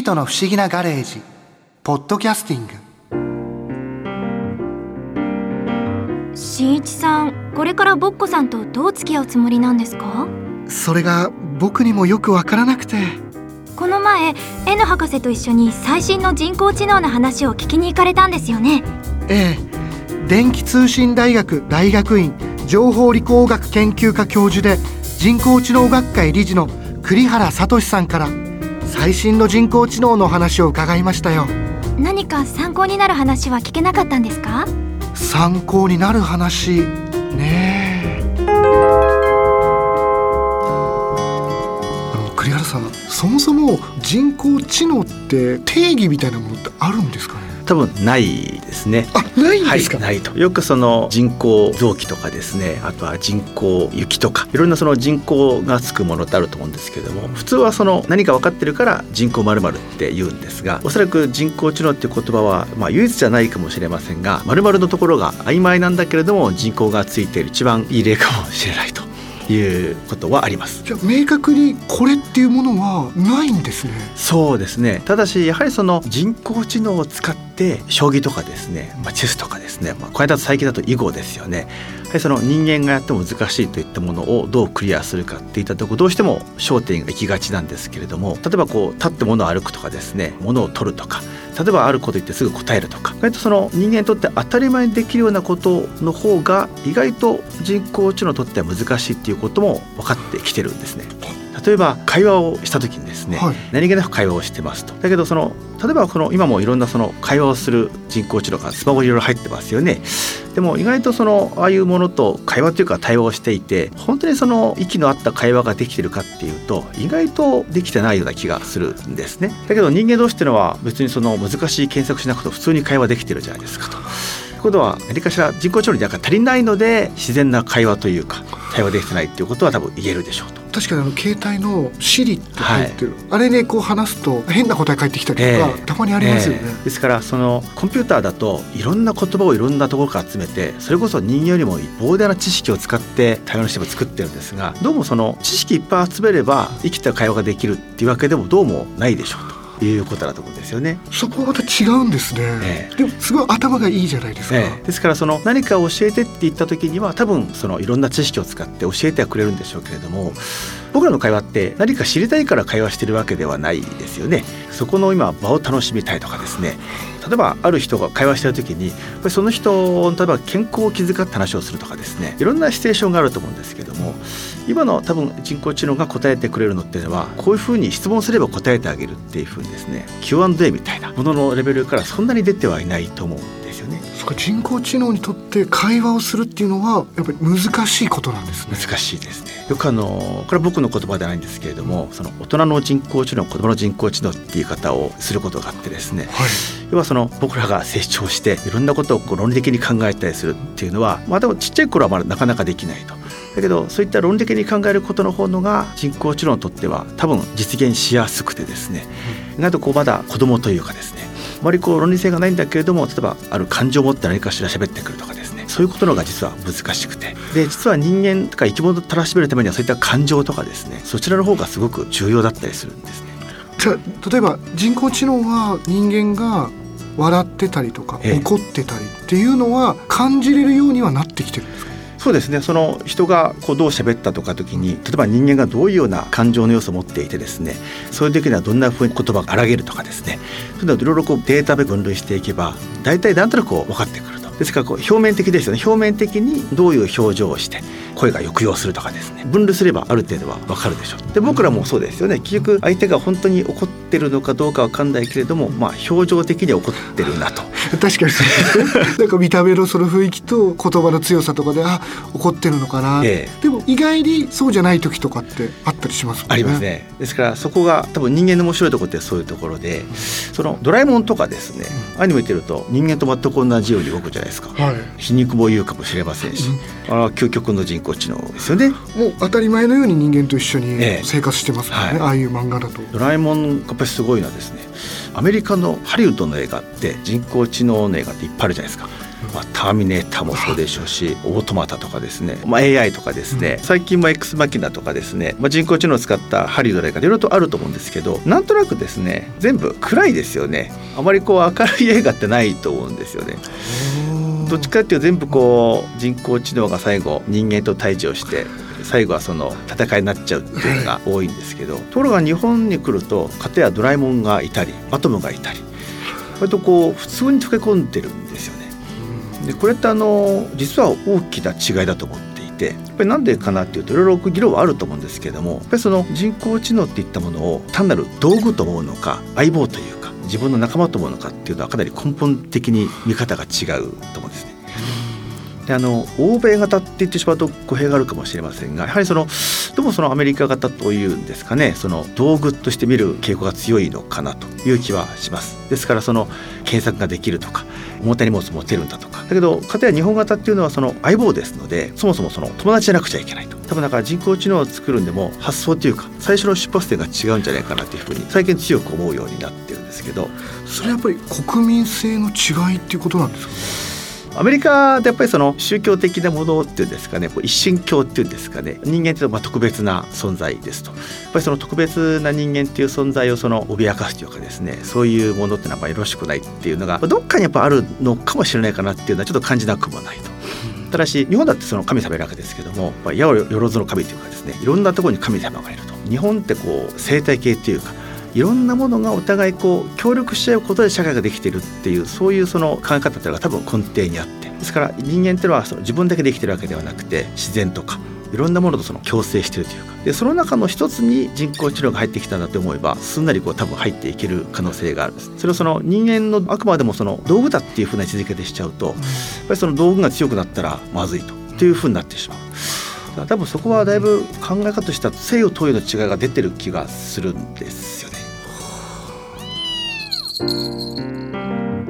ートの不思議なガレージ。ポッドキャスティング。新一さんこれからボッコさんとどう付き合うつもりなんですか？それが僕にもよくわからなくて。この前 N 博士と一緒に最新の人工知能の話を聞きに行かれたんですよね。ええ。電気通信大学大学院情報理工学研究科教授で人工知能学会理事の栗原聡さんから最新の人工知能の話を伺いましたよ。何か参考になる話は聞けなかったんですか？参考になる話ね。えあの栗原さんそもそも人工知能って定義みたいなものってあるんですかね？多分ないですね。あないんですか、はい、ないと。よくその人工臓器とかですねあとは人工雪とかいろんなその人工がつくものってあると思うんですけれども普通はその何か分かってるから人工まるって言うんですがおそらく人工知能っていう言葉はまあ唯一じゃないかもしれませんがまるのところが曖昧なんだけれども人工がついている一番いい例かもしれないと。いうことはあります。じゃあ明確にこれっていうものはないんですね。そうですね。ただしやはりその人工知能を使って将棋とかですね、まあ、チェスとかですね、まあ、これだと最近だと囲碁ですよねやはりその人間がやっても難しいといったものをどうクリアするかっていったとこどうしても焦点が行きがちなんですけれども例えばこう立って物を歩くとかですね物を取るとか例えばあること言ってすぐ答えるとか意外とその人間にとって当たり前にできるようなことの方が意外と人工知能にとっては難しいっていうことも分かってきてるんですね。例えば会話をした時にですね、はい、何気なく会話をしてますとだけどその例えばこの今もいろんなその会話をする人工知能がスマホにいろいろ入ってますよねでも意外とそのああいうものと会話というか対話をしていて本当にその息の合った会話ができてるかっていうと意外とできてないような気がするんですねだけど人間同士っていうのは別にその難しい検索しなくても普通に会話できてるじゃないですかと。ということは何かしら人工知能になんか足りないので自然な会話というか対話できてないっていうことは多分言えるでしょうと。確かにあの携帯の「シリ」って入ってる、はい、あれでこう話すと変な答え返ってきたりとか、えー、たまにありますよね、えー、ですからそのコンピューターだといろんな言葉をいろんなところから集めてそれこそ人間よりも膨大な知識を使って対話のシステムを作ってるんですがどうもその知識いっぱい集めれば生きた会話ができるっていうわけでもどうもないでしょうと。いうことだと思うんですよね。そこはまた違うんですね。ええ、でもすごい頭がいいじゃないですか。ええ、ですからその何か教えてって言った時には多分そのいろんな知識を使って教えてはくれるんでしょうけれども僕らの会話って何か知りたいから会話してるわけではないですよね。そこの今場を楽しみたいとかですね例えばある人が会話してる時にその人例えば健康を気遣って話をするとかですねいろんなシチュエーションがあると思うんですけども今の多分人工知能が答えてくれるのっていうのはこういうふうに質問すれば答えてあげるっていうふうにですね Q&A みたいなもののレベルからそんなに出てはいないと思うん。そか人工知能にとって会話をするっていうのはやっぱり難しいことなんですね。難しいですね。よくあのこれは僕の言葉ではないんですけれども、その大人の人工知能子供の人工知能っていう言い方をすることがあってですね。はい、要はその僕らが成長していろんなことをこう論理的に考えたりするっていうのは、まあでもちっちゃい頃はまだなかなかできないと。だけどそういった論理的に考えることの方のが人工知能にとっては多分実現しやすくてですね、意外とこうまだ子供というかですねあまりこう論理性がないんだけれども例えばある感情を持って何かしら喋ってくるとかですね。そういうことのが実は難しくて。で実は人間とか生き物をたらしめるためにはそういった感情とかですね。そちらの方がすごく重要だったりするんですね。じゃあ例えば人工知能は人間が笑ってたりとか、怒ってたりっていうのは感じれるようにはなってきてるんですか？そうですねその人がこうどう喋ったとか時に例えば人間がどういうような感情の要素を持っていてですねそういう時にはどんなふうに言葉を荒げるとかですねそういうのをいろいろこうデータで分類していけば大体なんとなく分かってくる。ですからこう表面的ですよね。表面的にどういう表情をして声が抑揚するとかですね。分類すればある程度は分かるでしょう。で僕らもそうですよね。結局相手が本当に怒ってるのかどうか分かんないけれどもまあ表情的には怒ってるなと。確かに。なんか見た目のその雰囲気と言葉の強さとかであ怒ってるのかな、ええ、でも意外にそうじゃない時とかってあったりします、ね、ありますね。ですからそこが多分人間の面白いところってそういうところでそのドラえもんとかですね、うん、アニメ見てると人間と全く同じように動くじゃないですか、はい、皮肉も言うかもしれませんし、うん、あ究極の人工知能ですよね。もう当たり前のように人間と一緒に生活してますもんね、えはい、ああいう漫画だと。ドラえもんやっぱりすごいのはですねアメリカのハリウッドの映画って人工知能の映画っていっぱいあるじゃないですか。まあ、ターミネーターもそうでしょうしオートマタとかですね、まあ、AI とかですね、うん、最近も X マキナとかですね、まあ、人工知能を使ったハリウッド映画いろいろとあると思うんですけどなんとなくですね全部暗いですよね。あまりこう明るい映画ってないと思うんですよね。どっちかっていうと全部こう人工知能が最後人間と対峙をして最後はその戦いになっちゃうっていうのが多いんですけどところが日本に来ると片やドラえもんがいたりアトムがいたり割とこう普通に溶け込んでるんですよね。でこれってあの実は大きな違いだと思っていてやっぱりなんでかなっていうといろいろ議論はあると思うんですけれどもやっぱりその人工知能っていったものを単なる道具と思うのか相棒というか自分の仲間と思うのかっていうのはかなり根本的に見方が違うと思うんですね。であの欧米型って言ってしまうと語弊があるかもしれませんがやはりそのどうもそのアメリカ型というんですかねその道具として見る傾向が強いのかなという気はします。ですからその検索ができるとか重たい荷物持てるんだとか。だけどかたや日本型っていうのはその相棒ですのでそもそもその友達じゃなくちゃいけないと。多分だから人工知能を作るんでも発想というか最初の出発点が違うんじゃないかなというふうに最近強く思うようになってですけどそれはやっぱり国民性の違いっていうことなんですか？ねアメリカでやっぱりその宗教的なものっていうんですかねこう一神教っていうんですかね人間っていうのはまあ特別な存在ですと。やっぱりその特別な人間っていう存在をその脅かすというかですねそういうものっていうのはよろしくないっていうのがどっかにやっぱあるのかもしれないかなっていうのはちょっと感じなくもないと。ただし日本だってその神様いるわけですけども八百万の神というかですねいろんなところに神様がいると。日本ってこう生態系っていうかいろんなものがお互いこう協力し合うことで社会ができているっていうそういうその考え方っていうのが多分根底にあってですから人間っていうのはその自分だけできてるわけではなくて自然とかいろんなものとその共生してるというか。でその中の一つに人工知能が入ってきたんだと思えばすんなりこう多分入っていける可能性があるんです。それをその人間のあくまでもその道具だっていうふうな位置づけでしちゃうとやっぱりその道具が強くなったらまずいとというふうになってしまう。多分そこはだいぶ考え方としては西洋東洋の違いが出てる気がするんですよね。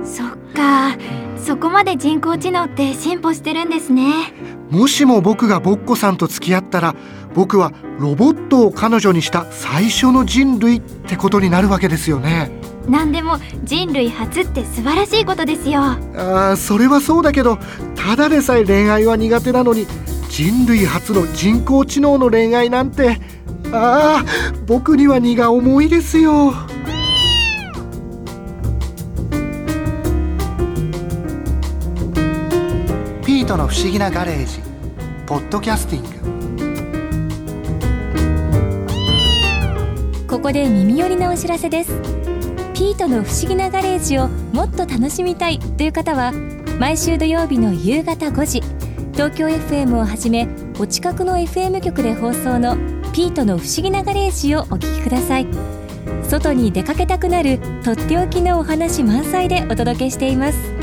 そっか。そこまで人工知能って進歩してるんですね。もしも僕がボッコさんと付き合ったら僕はロボットを彼女にした最初の人類ってことになるわけですよね。何でも人類初って素晴らしいことですよ。ああそれはそうだけどただでさえ恋愛は苦手なのに人類初の人工知能の恋愛なんてああ僕には荷が重いですよピートの不思議なガレージ。ポッドキャスティング。ここで耳寄りなお知らせです。ピートの不思議なガレージをもっと楽しみたいという方は毎週土曜日の夕方5時東京 FM をはじめお近くの FM 局で放送のピートの不思議なガレージをお聞きください。外に出かけたくなるとっておきのお話満載でお届けしています。